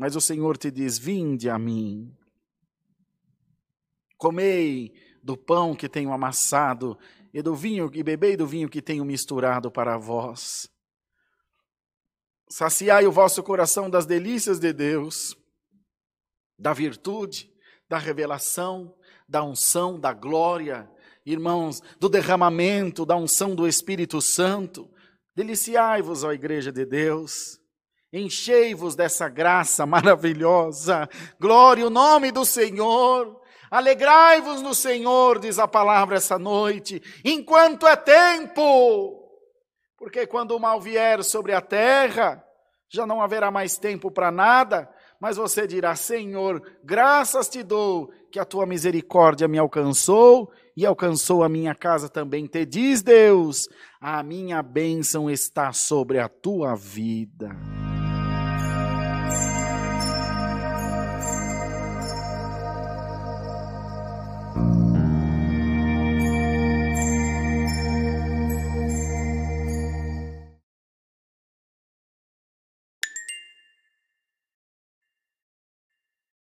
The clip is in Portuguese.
Mas o Senhor te diz: Vinde a mim. Comei do pão que tenho amassado e do vinho e bebei do vinho que tenho misturado para vós. Saciai o vosso coração das delícias de Deus, da virtude, da revelação, da unção, da glória, irmãos, do derramamento, da unção do Espírito Santo. Deliciai-vos, ó Igreja de Deus. Enchei-vos dessa graça maravilhosa. Glória o nome do Senhor. Alegrai-vos no Senhor, diz a palavra essa noite, enquanto é tempo. Porque quando o mal vier sobre a terra, já não haverá mais tempo para nada, mas você dirá: Senhor, graças te dou que a tua misericórdia me alcançou e alcançou a minha casa também. Te diz Deus: a minha bênção está sobre a tua vida.